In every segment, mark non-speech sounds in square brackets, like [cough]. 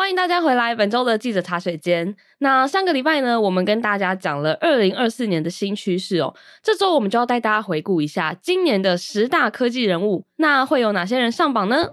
欢迎大家回来本周的记者茶水间。那上个礼拜呢，我们跟大家讲了二零二四年的新趋势哦。这周我们就要带大家回顾一下今年的十大科技人物，那会有哪些人上榜呢？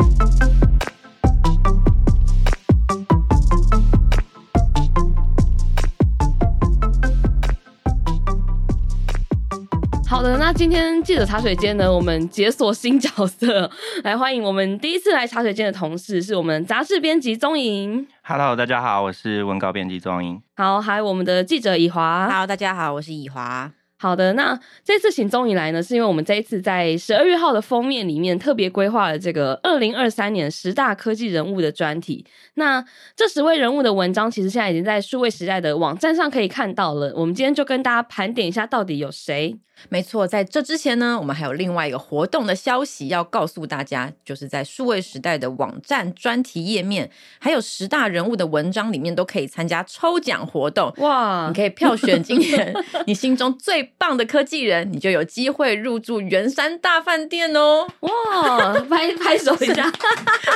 好的，那今天记者茶水间呢，我们解锁新角色，来欢迎我们第一次来茶水间的同事，是我们杂志编辑宗垠。Hello，大家好，我是文稿编辑宗莹。好，还有我们的记者以华。Hello，大家好，我是以华。好的，那这次请宗莹来呢，是因为我们这一次在十二月号的封面里面特别规划了这个二零二三年十大科技人物的专题。那这十位人物的文章，其实现在已经在数位时代的网站上可以看到了。我们今天就跟大家盘点一下，到底有谁。没错，在这之前呢，我们还有另外一个活动的消息要告诉大家，就是在数位时代的网站专题页面，还有十大人物的文章里面都可以参加抽奖活动。哇！你可以票选今年 [laughs] 你心中最棒的科技人，你就有机会入住圆山大饭店哦！哇，拍拍手一下，[laughs]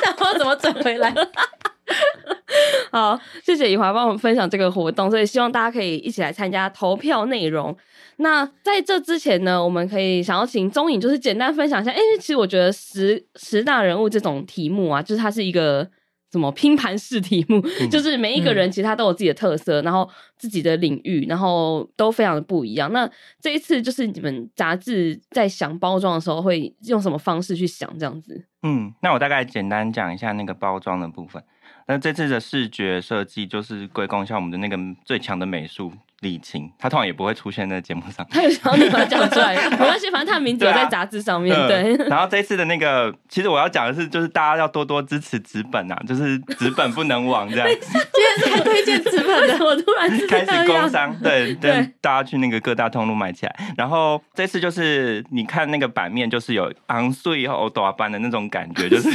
然后怎么转回来？[laughs] 好，谢谢以华帮我们分享这个活动，所以希望大家可以一起来参加投票内容。那在这之前呢，我们可以想要请宗垠，就是简单分享一下。因为其实我觉得十十大人物这种题目啊，就是它是一个什么拼盘式题目，嗯、就是每一个人其实他都有自己的特色，嗯、然后自己的领域，然后都非常的不一样。那这一次就是你们杂志在想包装的时候，会用什么方式去想这样子？嗯，那我大概简单讲一下那个包装的部分。那这次的视觉设计就是归功一下我们的那个最强的美术。李晴，他通常也不会出现在节目上。他有想你把他讲出来，没关系，反正他的名字有在杂志上面。对，啊嗯、对。然后这次的那个，其实我要讲的是，就是大家要多多支持纸本啊，就是纸本不能亡这样。[laughs] 推荐纸本的，我突然开始工商，对 [laughs] 对，大家去那个各大通路买起来。然后这次就是你看那个版面，就是有昂碎后大班的那种感觉，就是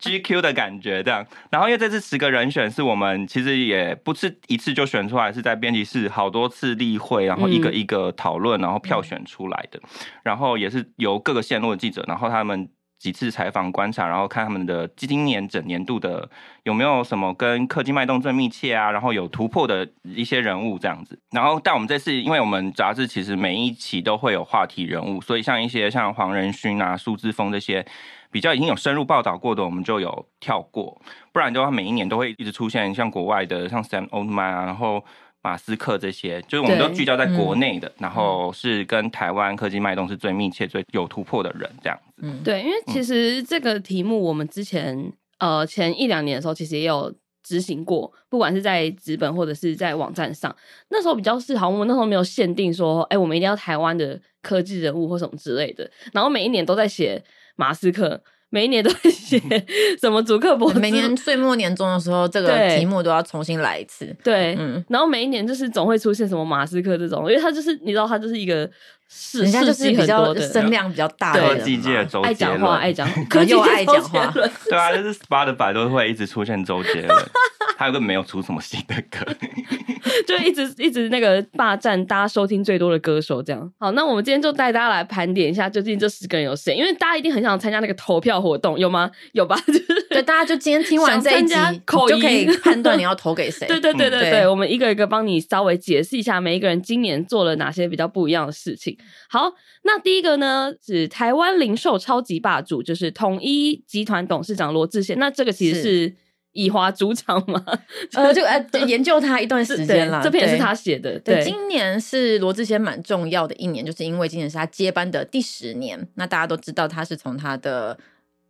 GQ [laughs] 的感觉这样。然后因为这次十个人选是我们其实也不是一次就选出来，是在编辑室。好多次例会，然后一个一个讨论，然后票选出来的，然后也是由各个线路的记者，然后他们几次采访观察，然后看他们的今年整年度的有没有什么跟科技脉动最密切啊，然后有突破的一些人物这样子。然后但我们这次，因为我们杂志其实每一期都会有话题人物，所以像一些像黄仁勋啊、苏志峰这些比较已经有深入报道过的，我们就有跳过，不然的话每一年都会一直出现像国外的像 Sam Altman 啊，然后。马斯克这些，就是我们都聚焦在国内的，嗯、然后是跟台湾科技脉动是最密切、最有突破的人，这样子。嗯，对，因为其实这个题目我们之前呃前一两年的时候，其实也有执行过，不管是在纸本或者是在网站上，那时候比较是好，我们那时候没有限定说，哎，我们一定要台湾的科技人物或什么之类的，然后每一年都在写马斯克。每一年都会写什么主克伯，每年岁末年终的时候，这个题目都要重新来一次。对，嗯，然后每一年就是总会出现什么马斯克这种，因为他就是你知道，他就是一个世人家就是比较声量比较大的科技界的周杰伦，爱讲话，爱讲，[laughs] 可又爱讲话。对啊，就是 Spotify 都会一直出现周杰伦，他又没有出什么新的歌。[laughs] 就一直一直那个霸占大家收听最多的歌手，这样。好，那我们今天就带大家来盘点一下，究竟这十个人有谁？因为大家一定很想参加那个投票活动，有吗？有吧？[laughs] 就是对，大家就今天听完这一集，就可以判断你要投给谁。对对对对对，对我们一个一个帮你稍微解释一下，每一个人今年做了哪些比较不一样的事情。好，那第一个呢是台湾零售超级霸主，就是统一集团董事长罗志贤。那这个其实是。以华主场嘛，呃，就呃研究他一段时间了。这篇也是他写的。对，对，今年是罗志贤蛮重要的一年，就是因为今年是他接班的第十年。那大家都知道，他是从他的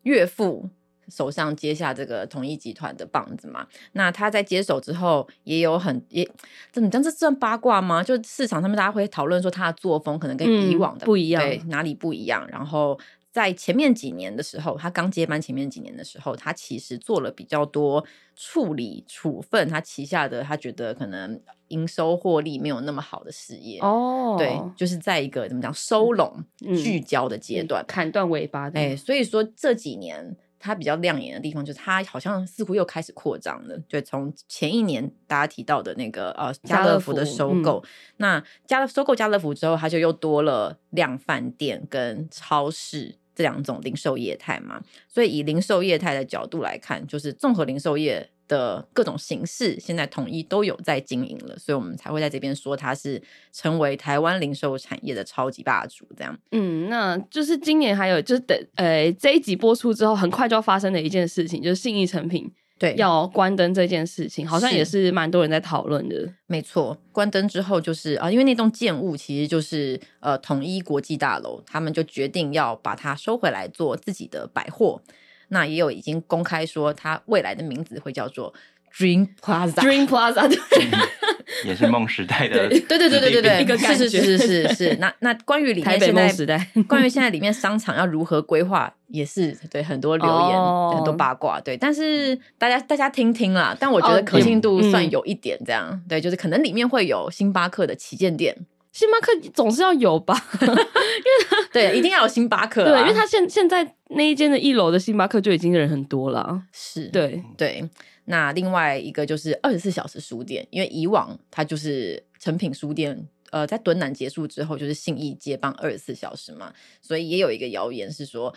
岳父手上接下这个统一集团的棒子嘛。那他在接手之后，也有很也怎么讲？这算八卦吗？就市场上面大家会讨论说他的作风可能跟以往的、嗯、不一样，对，哪里不一样？然后。在前面几年的时候，他刚接班前面几年的时候，他其实做了比较多处理处分，他旗下的他觉得可能营收获利没有那么好的事业哦，对，就是在一个怎么讲收拢、嗯、聚焦的阶段，砍断尾巴。哎，所以说这几年他比较亮眼的地方，就是它好像似乎又开始扩张了。就从前一年大家提到的那个呃家乐福的收购，嗯、那家乐收购家乐福之后，它就又多了量贩店跟超市。这两种零售业态嘛，所以以零售业态的角度来看，就是综合零售业的各种形式，现在统一都有在经营了，所以我们才会在这边说它是成为台湾零售产业的超级霸主。这样，嗯，那就是今年还有就是等呃这一集播出之后，很快就要发生的一件事情，就是信义成品对要关灯这件事情，好像也是蛮多人在讨论的。没错，关灯之后就是啊，因为那栋建物其实就是呃统一国际大楼，他们就决定要把它收回来做自己的百货。那也有已经公开说，它未来的名字会叫做 Dream Plaza，Dream [laughs] Plaza，对，[laughs] 也是梦时代的，对对对对对对，一个感觉是是是是是。那 [laughs] 那关于里面现在时代，关于现在里面商场要如何规划，也是对很多留言、oh. 很多八卦，对。但是大家大家听听啦，但我觉得可信度算有一点这样，oh. 对，就是可能里面会有星巴克的旗舰店。星巴克总是要有吧，因为他对，一定要有星巴克。对，因为他现现在那一间的一楼的星巴克就已经人很多了。是，对对。那另外一个就是二十四小时书店，因为以往它就是成品书店，呃，在敦南结束之后就是信义接棒二十四小时嘛，所以也有一个谣言是说，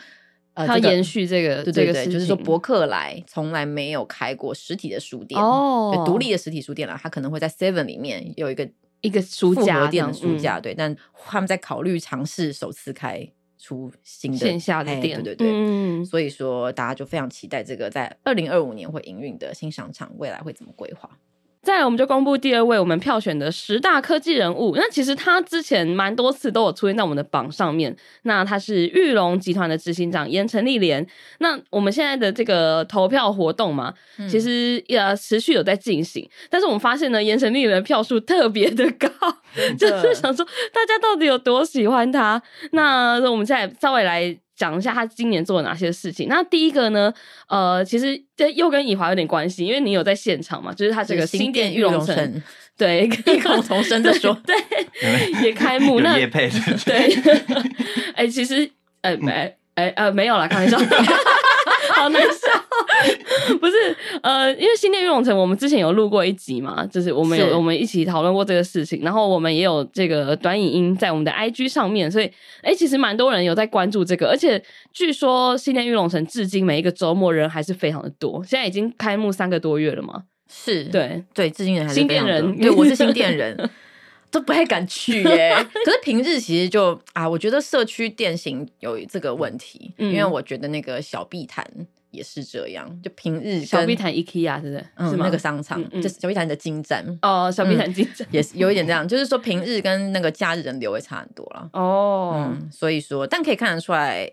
呃，它延续这个，对对对，就是说博客来从来没有开过实体的书店哦，独立的实体书店啦，它可能会在 Seven 里面有一个。一个书架店的书架，对，但他们在考虑尝试首次开出新的线下的店，对对对，嗯，所以说大家就非常期待这个在二零二五年会营运的新商场未来会怎么规划。再来，我们就公布第二位我们票选的十大科技人物。那其实他之前蛮多次都有出现在我们的榜上面。那他是玉龙集团的执行长盐埕立莲。那我们现在的这个投票活动嘛，嗯、其实也持续有在进行。但是我们发现呢，盐埕立莲的票数特别的高，[laughs] 就是想说大家到底有多喜欢他。那我们现在稍微来。讲一下他今年做了哪些事情。那第一个呢，呃，其实这又跟以华有点关系，因为你有在现场嘛，就是他这个新店玉龙城，对，[laughs] 异口同声的说，对，也开幕，[laughs] 那也配对，[laughs] 哎、欸，其实，呃，没，哎、欸，呃，没有啦，开玩笑。好难笑，[laughs] 不是呃，因为新店裕隆城，我们之前有录过一集嘛，就是我们有我们一起讨论过这个事情，然后我们也有这个短影音在我们的 IG 上面，所以哎、欸，其实蛮多人有在关注这个，而且据说新店裕隆城至今每一个周末人还是非常的多，现在已经开幕三个多月了嘛，是。对。对，至今人还是新店人，对，我是新店人，都不太敢去耶。[laughs] 可是平日其实就啊，我觉得社区店型有这个问题，嗯、因为我觉得那个小碧潭。也是这样，就平日小碧潭 IKEA 是不是？嗯，是那个商场，嗯嗯、就是小碧潭的金站哦，小碧潭金站、嗯、也是有一点这样，就是说平日跟那个假日人流会差很多了 [laughs] 哦。嗯，所以说，但可以看得出来，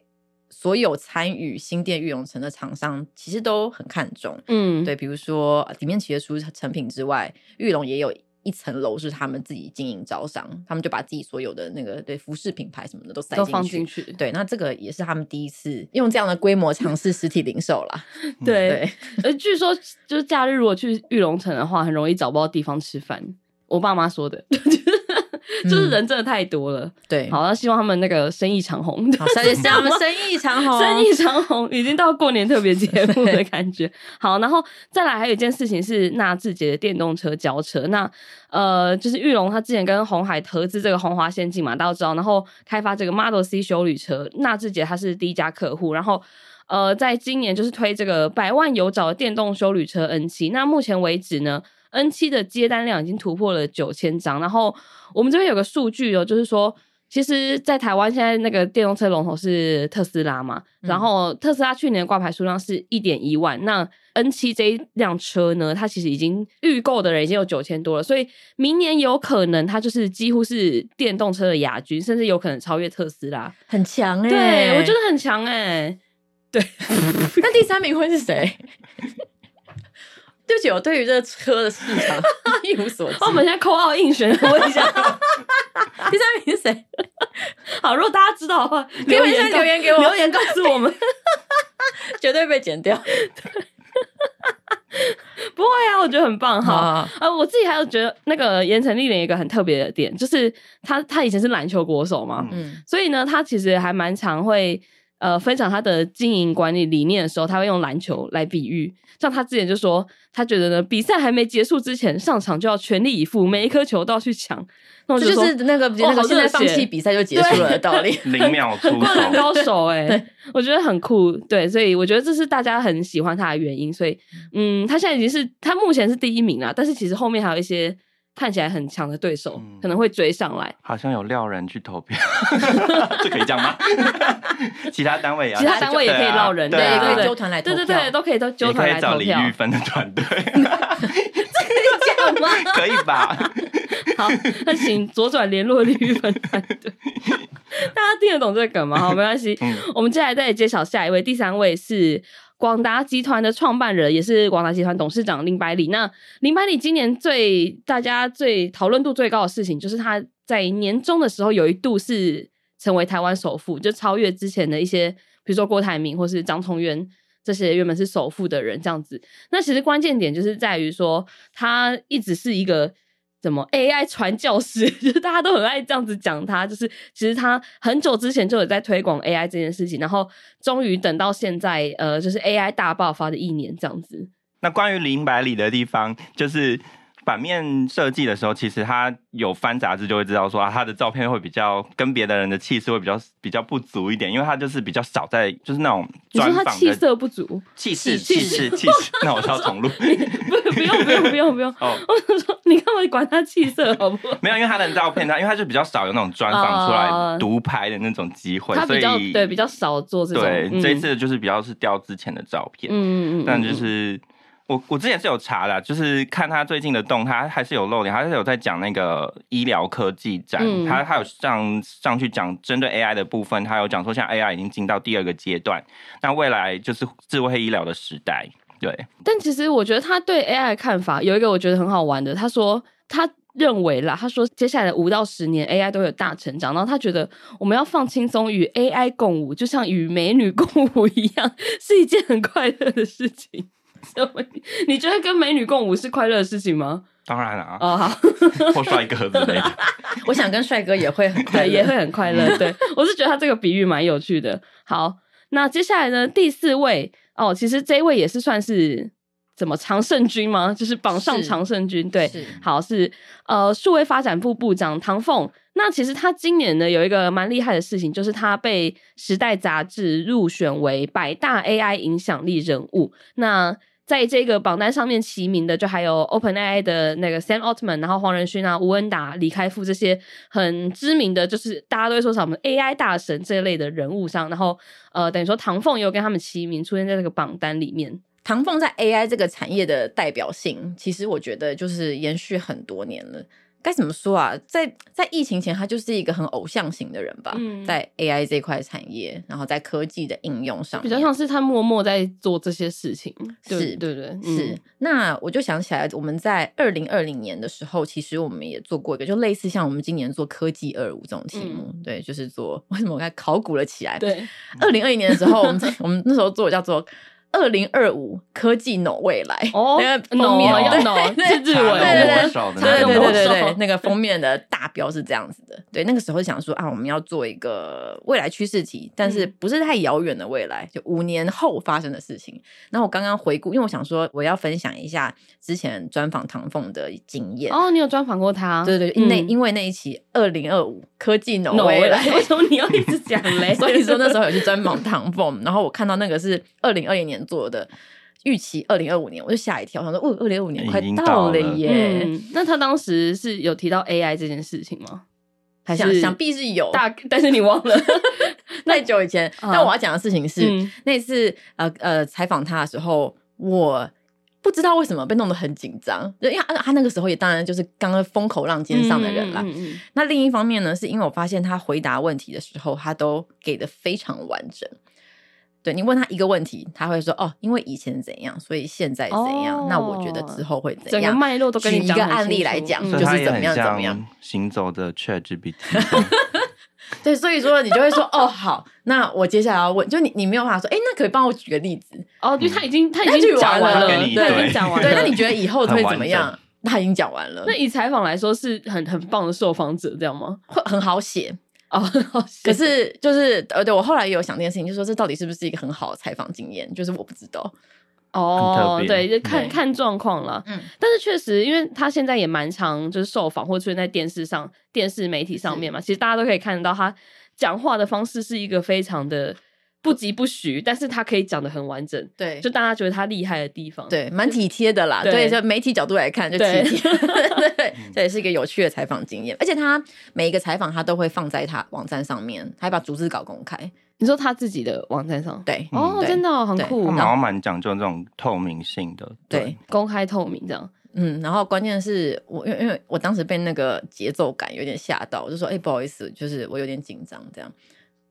所有参与新店玉龙城的厂商其实都很看重。嗯，对，比如说里面除了出成品之外，玉龙也有。一层楼是他们自己经营招商，他们就把自己所有的那个对服饰品牌什么的都塞进去，都放进去。对，那这个也是他们第一次用这样的规模尝试实体零售啦。[laughs] 对，呃，据说就是假日如果去玉龙城的话，很容易找不到地方吃饭。我爸妈说的。就 [laughs] 是人真的太多了，嗯、对，好，那希望他们那个生意长红，好，谢谢我们生意长虹，生意长虹，已经到过年特别节 [laughs] 目的感觉。好，然后再来还有一件事情是纳智捷的电动车交车，那呃，就是玉龙他之前跟鸿海合资这个鸿华先进嘛，大家都知道，然后开发这个 Model C 修旅车，纳智捷他是第一家客户，然后呃，在今年就是推这个百万有找的电动修旅车 N 七那目前为止呢。N 七的接单量已经突破了九千张，然后我们这边有个数据哦，就是说，其实，在台湾现在那个电动车龙头是特斯拉嘛，嗯、然后特斯拉去年挂牌数量是一点一万，那 N 七这一辆车呢，它其实已经预购的人已经有九千多了，所以明年有可能它就是几乎是电动车的亚军，甚至有可能超越特斯拉，很强。哎、欸，对我觉得很强哎、欸，对，[laughs] 那第三名会是谁？对不起，我对于这个车的市场 [laughs] 一无所知。我们现在扣号应选，问一下 [laughs] 第三名是谁？[laughs] 好，如果大家知道的话，留言留言给我，留言告诉我们，绝对被剪掉。不会啊，我觉得很棒哈。啊，呃，我自己还有觉得那个盐城丽莲一个很特别的点，就是他他以前是篮球国手嘛，嗯，所以呢，他其实还蛮常会。呃分享他的经营管理理念的时候，他会用篮球来比喻。像他之前就说，他觉得呢，比赛还没结束之前，上场就要全力以赴，每一颗球都要去抢。那我就，就是那个、哦、那个现在放弃比赛就结束了的道理，零秒 [laughs] 出手，高手哎、欸，[laughs] 我觉得很酷。对，所以我觉得这是大家很喜欢他的原因。所以，嗯，他现在已经是他目前是第一名了，但是其实后面还有一些。看起来很强的对手、嗯、可能会追上来，好像有撂人去投票，[laughs] 这可以讲吗？[laughs] 其他单位也要，其他单位也可以撂人，对，可以纠团来投票，对对对，都可以都纠团来投票。可以找李玉芬的团队，这可以讲吗？可以吧？[laughs] 好，那请左转联络李玉芬团队。大家听得懂这个梗吗？好，没关系、嗯。我们接下来再揭晓下一位，第三位是。广达集团的创办人，也是广达集团董事长林百里。那林百里今年最大家最讨论度最高的事情，就是他在年终的时候有一度是成为台湾首富，就超越之前的一些，比如说郭台铭或是张聪渊这些原本是首富的人这样子。那其实关键点就是在于说，他一直是一个。怎么 AI 传教士，[laughs] 就是大家都很爱这样子讲他，就是其实他很久之前就有在推广 AI 这件事情，然后终于等到现在，呃，就是 AI 大爆发的一年这样子。那关于林百里的地方，就是。版面设计的时候，其实他有翻杂志就会知道说啊，他的照片会比较跟别的人的气势会比较比较不足一点，因为他就是比较少在就是那种专访的气色不足，气势气势气势。[laughs] 那我需要重录，[laughs] 不 [laughs] 不用不用不用不用。哦，我想说你干嘛管他气色好不好？没有，因为他的照片他因为他就比较少有那种专访出来独拍的那种机会，他比较所以对比较少做这种。对，嗯、这一次就是比较是调之前的照片，嗯嗯嗯，但就是。我我之前是有查的，就是看他最近的动态，他还是有露脸，还是有在讲那个医疗科技展，嗯、他他有上上去讲针对 AI 的部分，他有讲说像 AI 已经进到第二个阶段，那未来就是智慧医疗的时代。对，但其实我觉得他对 AI 的看法有一个我觉得很好玩的，他说他认为啦，他说接下来的五到十年 AI 都有大成长，然后他觉得我们要放轻松与 AI 共舞，就像与美女共舞一样，是一件很快乐的事情。你觉得跟美女共舞是快乐的事情吗？当然了啊！哦，好，[laughs] 或帅哥之类的。我想跟帅哥也会很快乐，也会很快乐。对，我是觉得他这个比喻蛮有趣的。好，那接下来呢？第四位哦，其实这一位也是算是怎么常胜军吗？[laughs] 就是榜上常胜军。对，好是呃，数位发展部部长唐凤。那其实他今年呢有一个蛮厉害的事情，就是他被《时代》杂志入选为百大 AI 影响力人物。那在这个榜单上面齐名的，就还有 OpenAI 的那个 Sam Altman，然后黄仁勋啊、吴恩达、李开复这些很知名的，就是大家都会说什么 AI 大神这一类的人物上。然后呃，等于说唐凤也有跟他们齐名，出现在这个榜单里面。唐凤在 AI 这个产业的代表性，其实我觉得就是延续很多年了。该怎么说啊？在在疫情前，他就是一个很偶像型的人吧。嗯，在 AI 这块产业，然后在科技的应用上，比较像是他默默在做这些事情。是，对对，是。嗯、那我就想起来，我们在二零二零年的时候，其实我们也做过一个，就类似像我们今年做科技二五这种题目。嗯、对，就是做 [laughs] 为什么我该考古了起来？对，二零二一年的时候，我们在 [laughs] 我们那时候做叫做。二零二五科技 no 未来哦，那个封面要 no 是日文，对对对对对对对，那个封面的大标是这样子的。对，那个时候想说啊，我们要做一个未来趋势题，但是不是太遥远的未来，就五年后发生的事情。然后我刚刚回顾，因为我想说我要分享一下之前专访唐凤的经验。哦，你有专访过他？对对对，那因为那一期二零二五科技 no 未来，为什么你要一直讲嘞？[laughs] 所以说那时候有去专访唐凤，然后我看到那个是二零二零年。做的预期二零二五年，我就吓一跳，我想说，哦，二零二五年快到了耶！嗯，那他当时是有提到 AI 这件事情吗？还是想想必是有，大但是你忘了 [laughs] 太久以前。[laughs] 但我要讲的事情是，嗯、那次呃呃采访他的时候，我不知道为什么被弄得很紧张，因为他他那个时候也当然就是刚刚风口浪尖上的人啦。嗯嗯嗯，那另一方面呢，是因为我发现他回答问题的时候，他都给的非常完整。对，你问他一个问题，他会说哦，因为以前怎样，所以现在怎样。哦、那我觉得之后会怎样？整个脉络都跟你。举一个案例来讲，嗯、就是怎么样怎么样。行走的 ChatGPT。[laughs] [laughs] 对，所以说你就会说哦，好，那我接下来要问，就你你没有办法说，哎，那可以帮我举个例子？哦，因为他已经他已经讲完了，对，已经讲完了。对，那你觉得以后会怎么样？他已经讲完了。那以采访来说，是很很棒的受访者，这样吗？会很好写。哦，可是就是呃，对我后来也有想这件事情，就是说这到底是不是一个很好的采访经验？就是我不知道。哦，对，就看看状况了。嗯，但是确实，因为他现在也蛮常就是受访或出现在电视上、电视媒体上面嘛，其实大家都可以看得到他讲话的方式是一个非常的不疾不徐，但是他可以讲的很完整。对，就大家觉得他厉害的地方，对，蛮体贴的啦。对对，就媒体角度来看，就体对贴。[laughs] 对，这也是一个有趣的采访经验。而且他每一个采访，他都会放在他网站上面，还把逐字稿公开。你说他自己的网站上，对，哦，对真的哦很酷他，们好像蛮讲究这种透明性的。对，公开透明这样。嗯，然后关键是我，因为因为我当时被那个节奏感有点吓到，我就说，哎、欸，不好意思，就是我有点紧张，这样。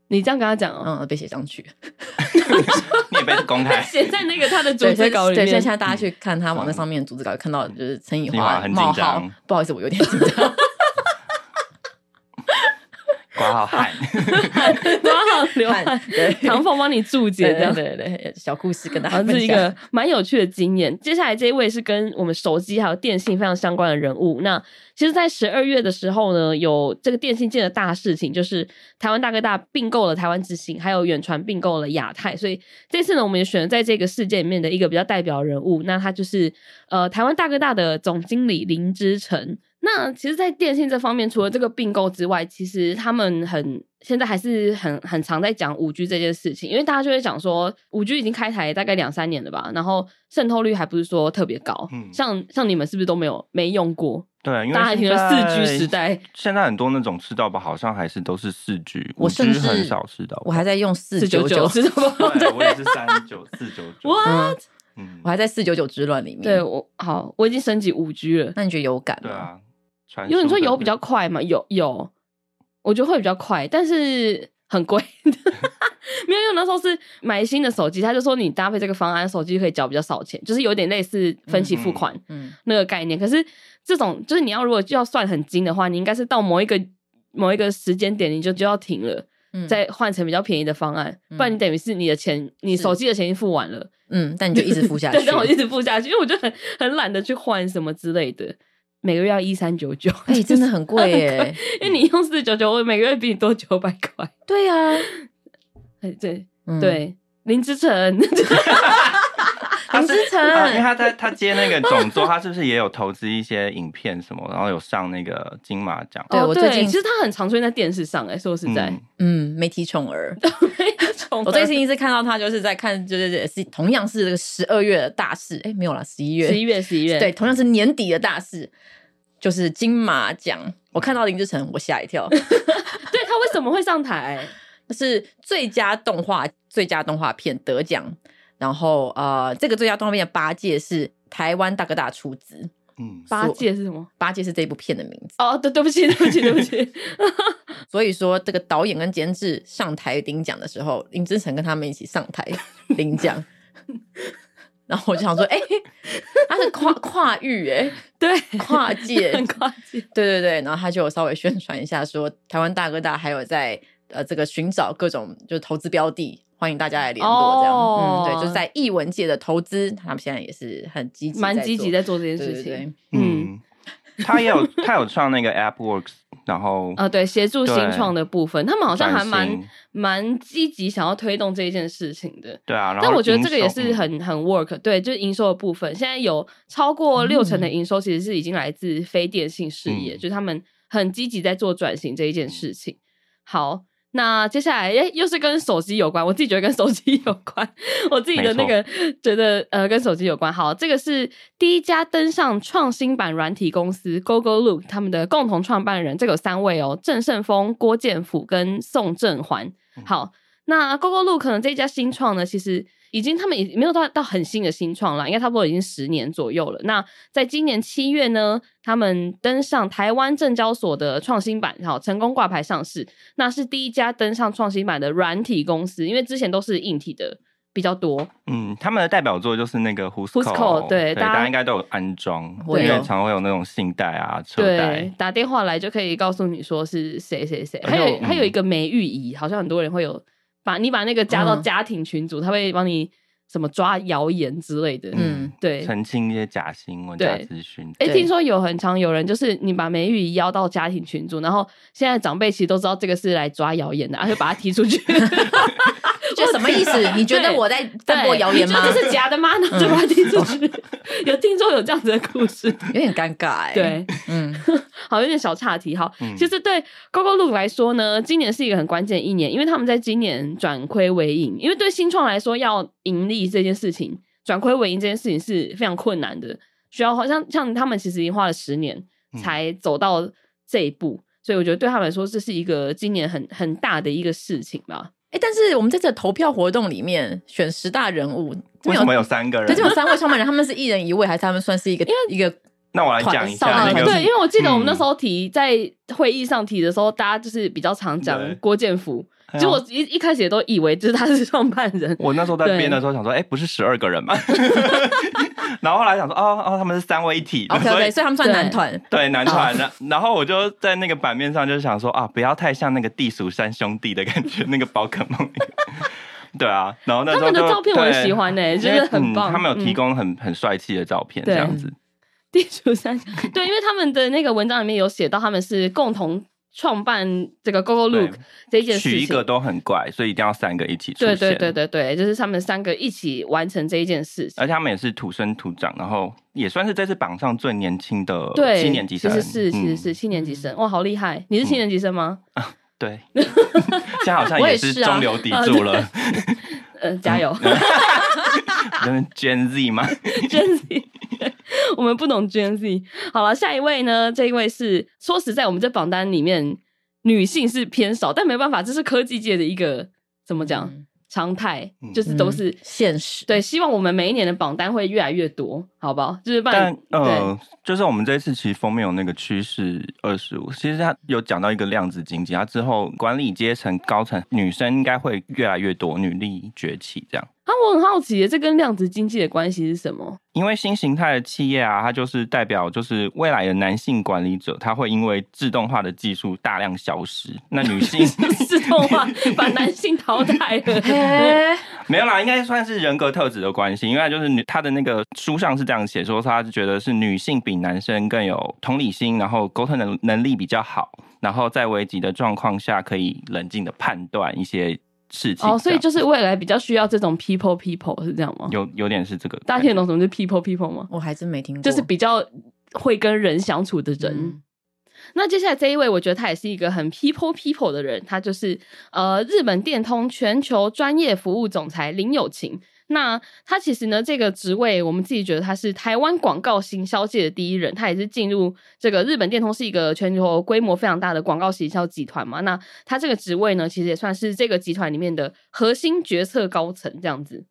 你这样跟他讲哦，嗯，被写上去，[laughs] 你也被公开。[laughs] 写在那个他的逐对，字稿里对，所以。现在大家去看他网站上面的逐字稿，看到就是陈以华很冒号紧张，不好意思，我有点紧张。刮好汗，刮好流汗，对唐凤帮你注解这样。对对对，小故事跟大家分享。是一个蛮有趣的经验。接下来这一位是跟我们手机还有电信非常相关的人物。那其实，在十二月的时候呢，有这个电信界的大事情，就是台湾大哥大并购了台湾之星，还有远传并购了亚太。所以这次呢，我们也选了在这个事件里面的一个比较代表人物。那他就是呃台湾大哥大的总经理林之诚。那其实，在电信这方面，除了这个并购之外，其实他们很现在还是很很常在讲五 G 这件事情，因为大家就会讲说，五 G 已经开台大概两三年了吧，然后渗透率还不是说特别高，嗯像像你们是不是都没有没用过？对，因为大家还停留四 G 时代，现在很多那种吃到饱好像还是都是四 G，我甚至很少吃到饱。我还在用四九九九，是什么？对，我也是三九四九九。[laughs] What？嗯我，还在四九九之乱里面。对我好，我已经升级五 G 了。那你觉得有感吗？对啊，传因为你说有比较快嘛？有有，我觉得会比较快，但是很贵。[laughs] 没有，因为那时候是买新的手机，他就说你搭配这个方案，手机可以缴比较少钱，就是有点类似分期付款嗯，那个概念。可是这种就是你要如果就要算很精的话，你应该是到某一个某一个时间点你就就要停了，嗯再换成比较便宜的方案，嗯不然你等于是你的钱，你手机的钱已经付完了。嗯，但你就一直付下去。[laughs] 对，但我一直付下去，因为我就很很懒得去换什么之类的，每个月要一三九九，哎、[laughs] 真的很贵耶！[laughs] 因为你用四九九，我每个月比你多九百块。对呀、啊，哎，对、嗯，对，林之诚，他 [laughs] 是林志成啊因为他在他接那个总座，他是不是也有投资一些影片什么，然后有上那个金马奖？对哦我最近其实他很常出现在电视上，哎，说实在，嗯嗯，[laughs] 媒体宠儿。我我最近一次看到他，就是在看，就是是同样是这个十二月的大事，哎，没有啦，十一月，十一月，十一月，对，同样是年底的大事，就是金马奖。我看到林志成，我吓一跳，[laughs] 对他为什么会上台？[laughs] 是最佳动画最佳动画片得奖，然后呃，这个最佳动画片的八戒是台湾大哥大出资，嗯，八戒是什么？八戒是这部片的名字。哦，对，对不起，对不起，对不起。[laughs] 所以说，这个导演跟监制上台领奖的时候，林志成跟他们一起上台领奖。[laughs] 然后我就想说，哎、欸，他是跨跨域、欸，哎，对，跨界，[laughs] 跨界。对对对。然后他就稍微宣传一下说，说台湾大哥大还有在呃这个寻找各种就是投资标的，欢迎大家来联络。这样，哦、嗯，对，就是在艺文界的投资，他们现在也是很积极，蛮积极在做这件事情。对对对嗯。嗯，他也有他有创那个 AppWorks，然后啊、呃，对，协助新创的部分，他们好像还蛮蛮积极，想要推动这一件事情的。对啊，然后但我觉得这个也是很很 work，对，就是营收的部分，现在有超过六成的营收其实是已经来自非电信事业，嗯就是他们很积极在做转型这一件事情。好。那接下来，诶，又是跟手机有关，我自己觉得跟手机有关，我自己的那个觉得呃跟手机有关。好，这个是第一家登上创新版软体公司 Gogolook 他们的共同创办人，这个有三位哦，郑胜峰、郭建甫跟宋正环。好，那 Gogolook 呢这一家新创呢，其实。已经，他们也没有到到很新的新创了，应该差不多已经十年左右了。那在今年七月呢，他们登上台湾证交所的创新板，好，成功挂牌上市。那是第一家登上创新板的软体公司，因为之前都是硬体的比较多。嗯，他们的代表作就是那个 Whoscall，对，对，大家应该都有安装，对因为常会有那种信贷啊、车贷，打电话来就可以告诉你说是谁谁谁。还有、嗯还有一个美玉仪，好像很多人会有。把你把那个加到家庭群组，他、嗯、会帮你什么抓谣言之类的，嗯，对，澄清一些假新闻、假资讯。哎，听说有很常有人就是你把美玉邀到家庭群组，然后现在长辈其实都知道这个是来抓谣言的，然后就把他踢出去。[laughs] 就什么意思？你觉得我在散播谣言吗？这是假的吗？那就把他踢出去。[laughs] 有听说有这样子的故事，有点尴尬哎。对，嗯，[laughs] 好，有点小岔题。好，其实对 Gogolook 来说呢，今年是一个很关键的一年，因为他们在今年转亏为盈。因为对新创来说，要盈利这件事情，转亏为盈这件事情是非常困难的，需要好像像他们其实已经花了十年才走到这一步，所以我觉得对他们来说，这是一个今年很很大的一个事情吧。哎，但是我们在这投票活动里面选十大人物，为什么有三个人？对，就有三位创办人，他们是一人一位，还是他们算是一个？因为一个，那我来讲一下那个。对，因为我记得我们那时候提在会议上提的时候，大家就是比较常讲郭建福。就我一一开始也都以为就是他是创办人。我那时候在编的时候想说，哎，不是十二个人吗？[laughs] 然后后来想说，哦哦，他们是三位一体的，OK OK，所以他们算男团，对男团。然然后我就在那个版面上就想说，啊，不要太像那个地鼠三兄弟的感觉，那个宝可梦。[laughs] 对啊，然后那时候他们的照片我很喜欢呢，就是很棒。他们有提供很很帅气的照片，这样子。地球三兄弟，对，因为他们的那个文章里面有写到他们是共同。创办这个 Google Look 这一件事情，取一个都很怪，所以一定要三个一起出现。对对对对对，就是他们三个一起完成这一件事情。而且他们也是土生土长，然后也算是这次榜上最年轻的七年级生。其实是，其实是七年级生，哇，好厉害！你是七年级生吗？啊，对，[laughs] 现在好像也是中流砥柱了。嗯，[laughs] 加油！[laughs] 你们 Gen Z 吗？Gen Z。[laughs] 我们不懂 Gen Z。好了，下一位呢？这一位是说实在，我们这榜单里面女性是偏少，但没办法，这是科技界的一个怎么讲？嗯常态就是都是现实，对，希望我们每一年的榜单会越来越多，好不好？就是但呃，就是我们这一次其实封面有那个趋势二十五，其实它有讲到一个量子经济，它之后管理阶层高层女生应该会越来越多，女力崛起这样。啊，我很好奇，这跟量子经济的关系是什么？因为新形态的企业啊，它就是代表就是未来的男性管理者，他会因为自动化的技术大量消失，那女性 [laughs] 自动化把男性淘汰了。[laughs] 没有啦，应该算是人格特质的关系，因为就是女他的那个书上是这样写，说他觉得是女性比男生更有同理心，然后沟通能能力比较好，然后在危急的状况下可以冷静的判断一些。事情哦，所以就是未来比较需要这种 people people 是这样吗？有有点是这个，大家听得懂什么是 people people 吗？我还真没听过，就是比较会跟人相处的人。嗯、那接下来这一位，我觉得他也是一个很 people people 的人，他就是呃日本电通全球专业服务总裁林有晴。那他其实呢，这个职位我们自己觉得他是台湾广告行销界的第一人，他也是进入这个日本电通是一个全球规模非常大的广告行销集团嘛。那他这个职位呢，其实也算是这个集团里面的核心决策高层这样子。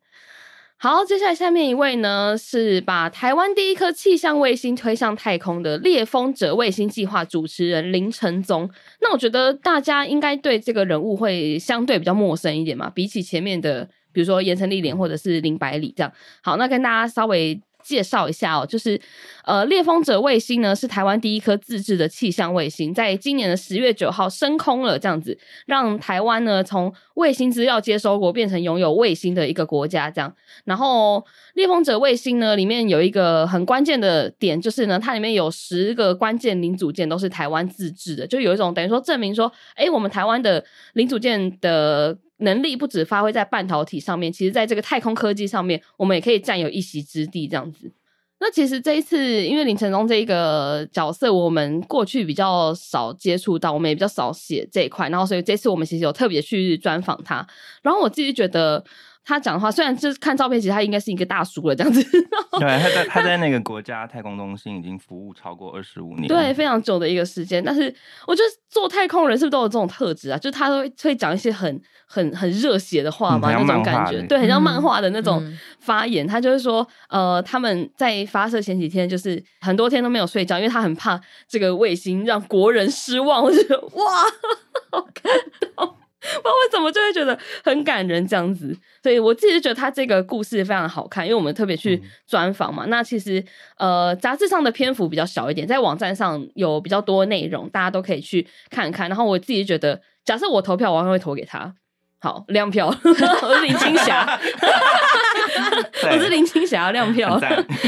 好，接下来下面一位呢，是把台湾第一颗气象卫星推向太空的猎风者卫星计划主持人林承宗。那我觉得大家应该对这个人物会相对比较陌生一点嘛，比起前面的。比如说盐城丽莲或者是林百里这样，好，那跟大家稍微介绍一下哦，就是呃猎风者卫星呢是台湾第一颗自制的气象卫星，在今年的十月九号升空了，这样子让台湾呢从卫星资料接收国变成拥有卫星的一个国家，这样。然后猎风者卫星呢里面有一个很关键的点，就是呢它里面有十个关键零组件都是台湾自制的，就有一种等于说证明说，哎，我们台湾的零组件的。能力不止发挥在半导体上面，其实在这个太空科技上面，我们也可以占有一席之地。这样子，那其实这一次，因为林承宗这一个角色，我们过去比较少接触到，我们也比较少写这一块，然后所以这次我们其实有特别去专访他，然后我自己觉得。他讲的话，虽然就是看照片，其实他应该是一个大叔了，这样子。[laughs] 对，他在他在那个国家太空中心已经服务超过二十五年，对，非常久的一个时间。但是我觉得做太空人是不是都有这种特质啊？就是他都会会讲一些很很很热血的话嘛，嗯、那种感觉，对，很像漫画的那种发言。嗯、他就是说，呃，他们在发射前几天，就是很多天都没有睡觉，因为他很怕这个卫星让国人失望。我觉得哇，好感动。不知道为什么就会觉得很感人这样子，所以我自己就觉得他这个故事非常好看，因为我们特别去专访嘛。嗯、那其实呃，杂志上的篇幅比较小一点，在网站上有比较多内容，大家都可以去看看。然后我自己觉得，假设我投票，我还会投给他。好，亮票，[laughs] 我是林青霞，我是林青霞，亮票。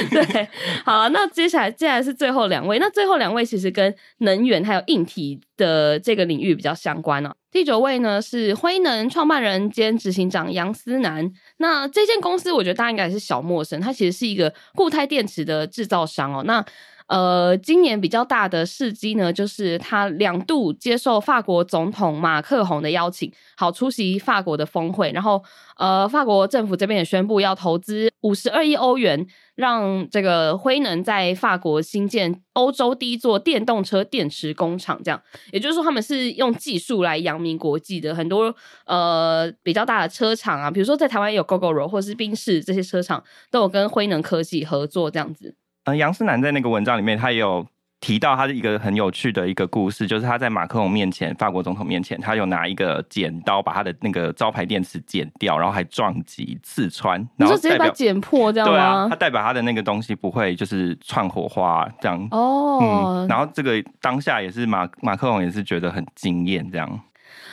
对，好，那接下来接下来是最后两位，那最后两位其实跟能源还有硬体的这个领域比较相关哦。第九位呢是辉能创办人兼执行长杨思南，那这间公司我觉得大家应该是小陌生，它其实是一个固态电池的制造商哦。那呃，今年比较大的事迹呢，就是他两度接受法国总统马克宏的邀请，好出席法国的峰会。然后，呃，法国政府这边也宣布要投资五十二亿欧元，让这个辉能在法国新建欧洲第一座电动车电池工厂。这样，也就是说，他们是用技术来扬名国际的。很多呃比较大的车厂啊，比如说在台湾有 Gogoro 或是宾士这些车厂，都有跟辉能科技合作这样子。呃，杨思南在那个文章里面，他也有提到他的一个很有趣的一个故事，就是他在马克龙面前，法国总统面前，他有拿一个剪刀把他的那个招牌电池剪掉，然后还撞击刺穿，然后直接把它剪破，这样吗？对啊，他代表他的那个东西不会就是串火花这样哦、嗯。然后这个当下也是马马克龙也是觉得很惊艳这样。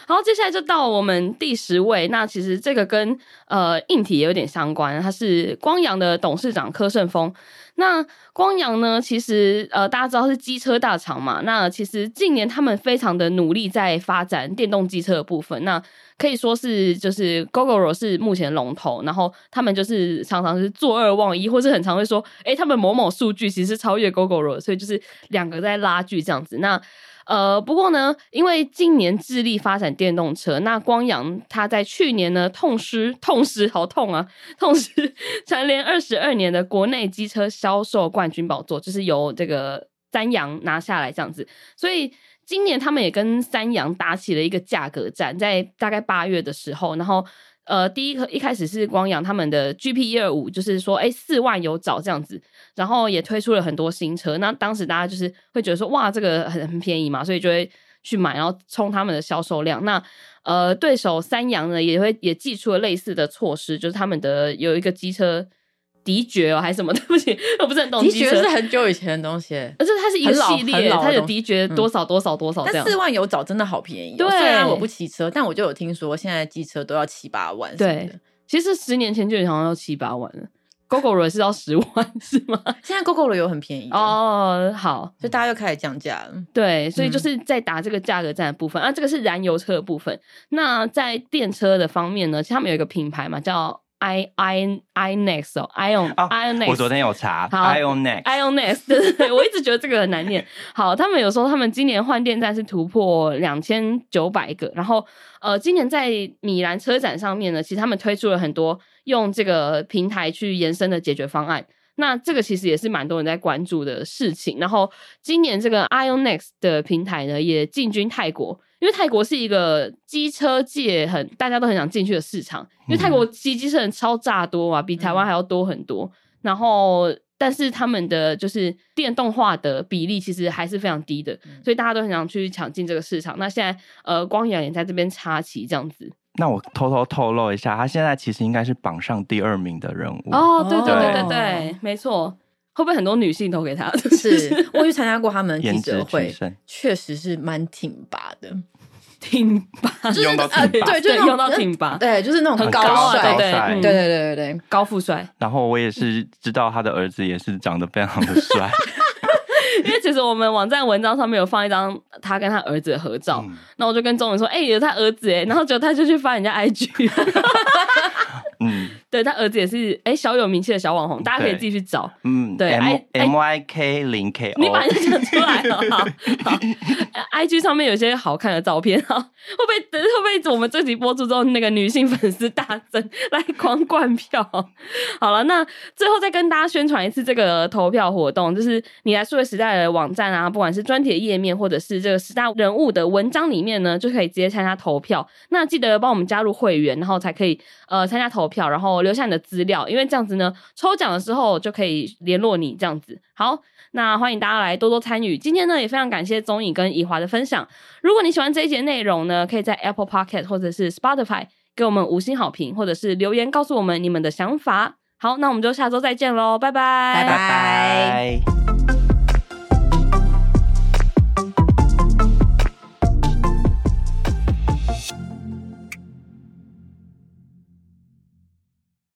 好，接下来就到我们第十位。那其实这个跟呃硬体也有点相关，他是光阳的董事长柯胜峰。那光阳呢，其实呃大家知道是机车大厂嘛。那其实近年他们非常的努力在发展电动机车的部分。那可以说是就是 Gogoro 是目前龙头，然后他们就是常常是坐二望一，或是很常会说，哎，他们某某数据其实超越 Gogoro，所以就是两个在拉锯这样子。那呃，不过呢，因为今年致力发展电动车，那光阳他在去年呢痛失痛失好痛啊，痛失蝉联二十二年的国内机车销售冠军宝座，就是由这个三阳拿下来这样子。所以今年他们也跟三阳打起了一个价格战，在大概八月的时候，然后。呃，第一个一开始是光阳他们的 GP 一二五，就是说，哎，四万有找这样子，然后也推出了很多新车。那当时大家就是会觉得说，哇，这个很很便宜嘛，所以就会去买，然后冲他们的销售量。那呃，对手三阳呢，也会也寄出了类似的措施，就是他们的有一个机车。[laughs] 迪爵哦，还是什么？对不起，我不是很懂。迪爵是很久以前的东西，而且它是一个系列，它有迪爵多少多少多少这样。但四万有找真的好便宜。对，虽然我不骑车，但我就有听说现在机车都要七八万。对，其实十年前就好像要七八万了。Gogoro 是要十万 [laughs] 是吗？现在 Gogoro 有很便宜哦。好，所以大家又开始降价了。对，所以就是在打这个价格战的部分啊。这个是燃油车的部分。那在电车的方面呢？其实他们有一个品牌嘛，叫。I i i next 哦，ion ion next，我昨天有查，ion next ion next，对对对，[laughs] 我一直觉得这个很难念。好，他们有说他们今年换电站是突破两千九百个，然后呃，今年在米兰车展上面呢，其实他们推出了很多用这个平台去延伸的解决方案。那这个其实也是蛮多人在关注的事情。然后今年这个 ion next 的平台呢，也进军泰国。因为泰国是一个机车界很大家都很想进去的市场，因为泰国骑机车人超炸多啊，比台湾还要多很多。然后，但是他们的就是电动化的比例其实还是非常低的，所以大家都很想去抢进这个市场。那现在呃，光阳也在这边插旗这样子。那我偷偷透露一下，他现在其实应该是榜上第二名的人物哦。对对对对对，没错。会不会很多女性投给他？[laughs] 是，[laughs] 我去参加过他们记者会，确实是蛮挺拔的，挺拔，就 [laughs] 是用到挺拔，对，就是用到挺拔，对，就是那种很高帅，对对对对对对，高富帅。然后我也是知道他的儿子也是长得非常的帅，因为其实我们网站文章上面有放一张他跟他儿子的合照，那我就跟中文说，哎，有他儿子哎，然后结果他就去翻人家 IG。嗯，对，他儿子也是哎、欸、小有名气的小网红，大家可以自己去找。嗯，对，M M Y K 零 K，你把人讲出来了。好，好，[laughs] I G 上面有些好看的照片哈，会不会等会不会我们这集播出之后，那个女性粉丝大增来狂灌票？好了，那最后再跟大家宣传一次这个投票活动，就是你来数位时代的网站啊，不管是专题的页面或者是这个十大人物的文章里面呢，就可以直接参加投票。那记得帮我们加入会员，然后才可以呃参加投票。然后留下你的资料，因为这样子呢，抽奖的时候就可以联络你。这样子，好，那欢迎大家来多多参与。今天呢，也非常感谢宗尹跟宜华的分享。如果你喜欢这一节内容呢，可以在 Apple Pocket 或者是 Spotify 给我们五星好评，或者是留言告诉我们你们的想法。好，那我们就下周再见喽，拜拜，拜拜。